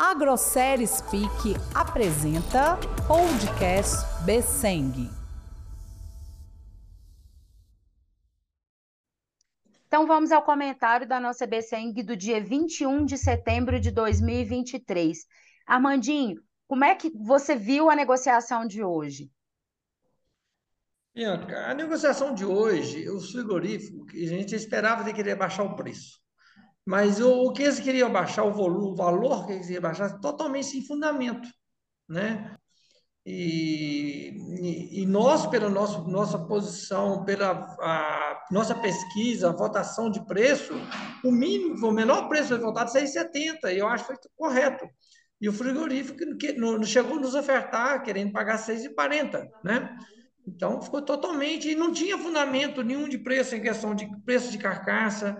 A Grosseria Speak apresenta Podcast Besseng. Então vamos ao comentário da nossa Besseng do dia 21 de setembro de 2023. Armandinho, como é que você viu a negociação de hoje? Bianca, a negociação de hoje, o frigorífico, a gente esperava de querer baixar o preço. Mas o, o que eles queriam baixar, o, volume, o valor que eles queriam baixar, totalmente sem fundamento. Né? E, e, nós, pela nosso, nossa posição, pela a, nossa pesquisa, a votação de preço, o mínimo, o menor preço foi votado 6,70, e eu acho que foi correto. E o frigorífico que, não, chegou a nos ofertar, querendo pagar 6,40, né? Então, ficou totalmente, não tinha fundamento nenhum de preço em questão de preço de carcaça,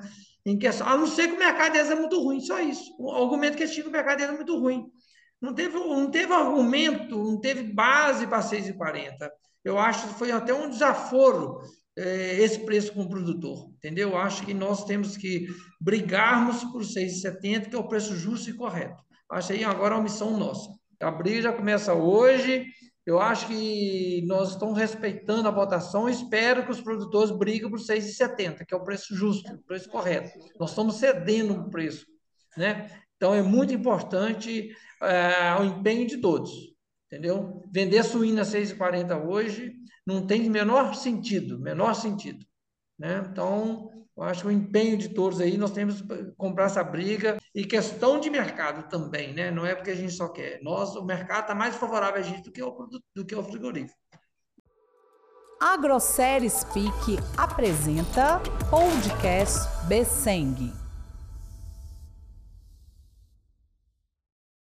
em questão, a não ser que o mercado deles é muito ruim, só isso. O argumento que eles tinham que o mercado deles é muito ruim. Não teve, não teve argumento, não teve base para 6,40. Eu acho que foi até um desaforo eh, esse preço com o produtor, entendeu? Eu acho que nós temos que brigarmos por 6,70, que é o preço justo e correto. Acho aí agora é uma missão nossa. A briga já começa hoje, eu acho que nós estamos respeitando a votação. Espero que os produtores briguem por 6,70, que é o preço justo, o preço correto. Nós estamos cedendo o preço. Né? Então, é muito importante é, o empenho de todos. Entendeu? Vender suína a 6,40 hoje não tem menor sentido, menor sentido. Né? Então, eu acho que o empenho de todos aí, nós temos que comprar essa briga e questão de mercado também, né? Não é porque a gente só quer. Nós, o mercado está mais favorável a gente do que o, do que o frigorífico. A Grosseria Speak apresenta Podcast Besseng.